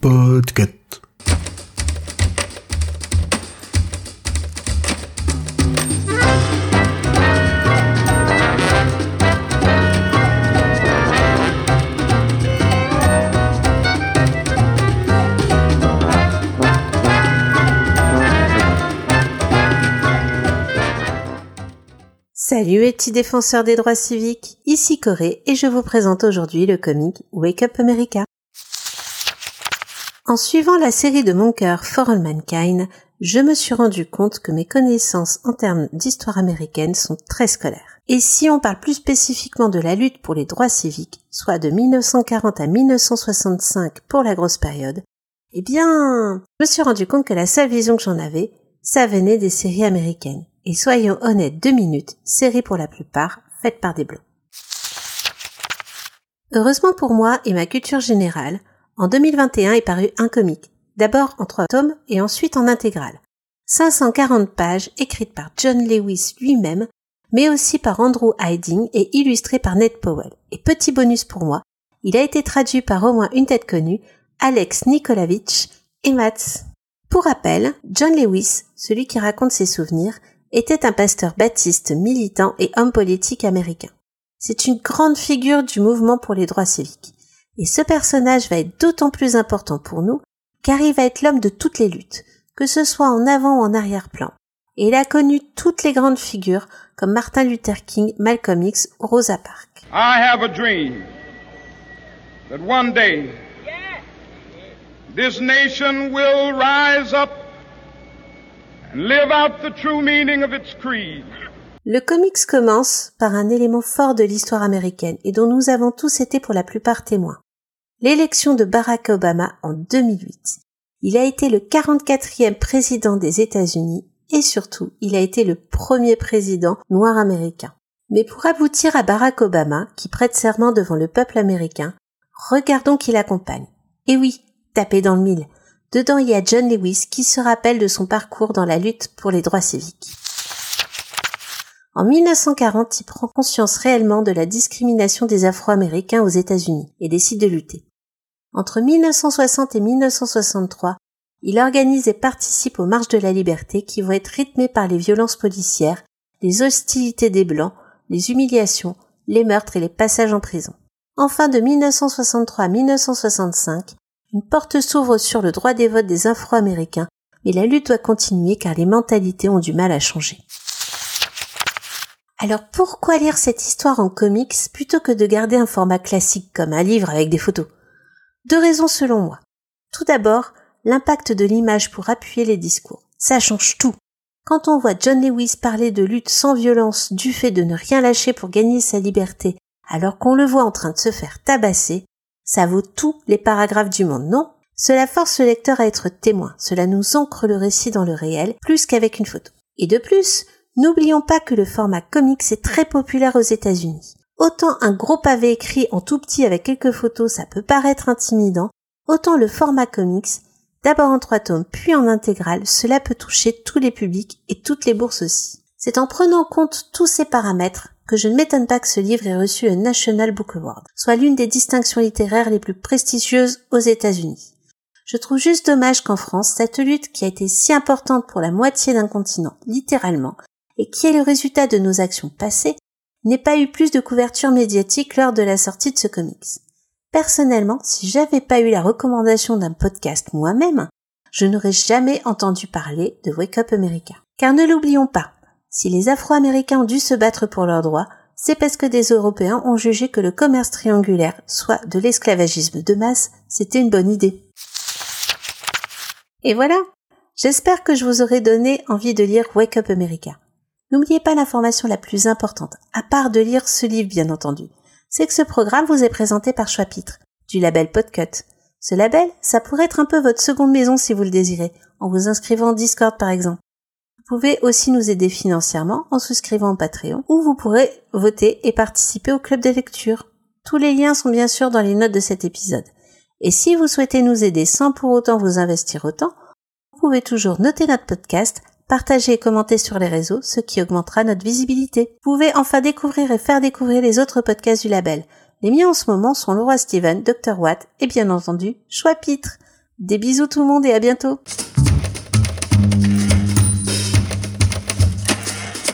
Podcast. Salut les petits défenseurs des droits civiques, ici Corée et je vous présente aujourd'hui le comic Wake Up America. En suivant la série de mon cœur For All Mankind, je me suis rendu compte que mes connaissances en termes d'histoire américaine sont très scolaires. Et si on parle plus spécifiquement de la lutte pour les droits civiques, soit de 1940 à 1965 pour la grosse période, eh bien, je me suis rendu compte que la seule vision que j'en avais, ça venait des séries américaines. Et soyons honnêtes deux minutes, séries pour la plupart, faites par des blancs. Heureusement pour moi et ma culture générale, en 2021 est paru un comic, d'abord en trois tomes et ensuite en intégrale. 540 pages écrites par John Lewis lui-même, mais aussi par Andrew Hiding et illustré par Ned Powell. Et petit bonus pour moi, il a été traduit par au moins une tête connue, Alex Nikolavitch et Mats. Pour rappel, John Lewis, celui qui raconte ses souvenirs, était un pasteur baptiste militant et homme politique américain. C'est une grande figure du mouvement pour les droits civiques. Et ce personnage va être d'autant plus important pour nous car il va être l'homme de toutes les luttes, que ce soit en avant ou en arrière-plan. Et il a connu toutes les grandes figures comme Martin Luther King, Malcolm X ou Rosa Parks. I have a dream that one day this nation will rise up Le comics commence par un élément fort de l'histoire américaine et dont nous avons tous été pour la plupart témoins. L'élection de Barack Obama en 2008. Il a été le 44e président des États-Unis et surtout, il a été le premier président noir américain. Mais pour aboutir à Barack Obama, qui prête serment devant le peuple américain, regardons qui l'accompagne. Et oui, tapez dans le mille. Dedans, il y a John Lewis qui se rappelle de son parcours dans la lutte pour les droits civiques. En 1940, il prend conscience réellement de la discrimination des Afro-Américains aux États-Unis et décide de lutter. Entre 1960 et 1963, il organise et participe aux marches de la liberté qui vont être rythmées par les violences policières, les hostilités des Blancs, les humiliations, les meurtres et les passages en prison. Enfin, de 1963 à 1965, une porte s'ouvre sur le droit des votes des Afro-Américains, mais la lutte doit continuer car les mentalités ont du mal à changer. Alors pourquoi lire cette histoire en comics plutôt que de garder un format classique comme un livre avec des photos? Deux raisons selon moi. Tout d'abord, l'impact de l'image pour appuyer les discours. Ça change tout. Quand on voit John Lewis parler de lutte sans violence du fait de ne rien lâcher pour gagner sa liberté, alors qu'on le voit en train de se faire tabasser, ça vaut tous les paragraphes du monde, non? Cela force le lecteur à être témoin, cela nous ancre le récit dans le réel, plus qu'avec une photo. Et de plus, n'oublions pas que le format comics est très populaire aux États-Unis. Autant un gros pavé écrit en tout petit avec quelques photos, ça peut paraître intimidant, autant le format comics, d'abord en trois tomes puis en intégrale, cela peut toucher tous les publics et toutes les bourses aussi. C'est en prenant en compte tous ces paramètres que je ne m'étonne pas que ce livre ait reçu le National Book Award, soit l'une des distinctions littéraires les plus prestigieuses aux États-Unis. Je trouve juste dommage qu'en France, cette lutte qui a été si importante pour la moitié d'un continent, littéralement, et qui est le résultat de nos actions passées, n'ait pas eu plus de couverture médiatique lors de la sortie de ce comics. Personnellement, si j'avais pas eu la recommandation d'un podcast moi-même, je n'aurais jamais entendu parler de Wake Up America. Car ne l'oublions pas, si les Afro-Américains ont dû se battre pour leurs droits, c'est parce que des Européens ont jugé que le commerce triangulaire, soit de l'esclavagisme de masse, c'était une bonne idée. Et voilà. J'espère que je vous aurai donné envie de lire Wake Up America. N'oubliez pas l'information la plus importante, à part de lire ce livre bien entendu, c'est que ce programme vous est présenté par Chapitre, du label Podcut. Ce label, ça pourrait être un peu votre seconde maison si vous le désirez, en vous inscrivant en Discord par exemple. Vous pouvez aussi nous aider financièrement en souscrivant au Patreon où vous pourrez voter et participer au club de lecture. Tous les liens sont bien sûr dans les notes de cet épisode. Et si vous souhaitez nous aider sans pour autant vous investir autant, vous pouvez toujours noter notre podcast, partager et commenter sur les réseaux, ce qui augmentera notre visibilité. Vous pouvez enfin découvrir et faire découvrir les autres podcasts du label. Les miens en ce moment sont Laura Steven, Dr Watt et bien entendu Choix Pitre. Des bisous tout le monde et à bientôt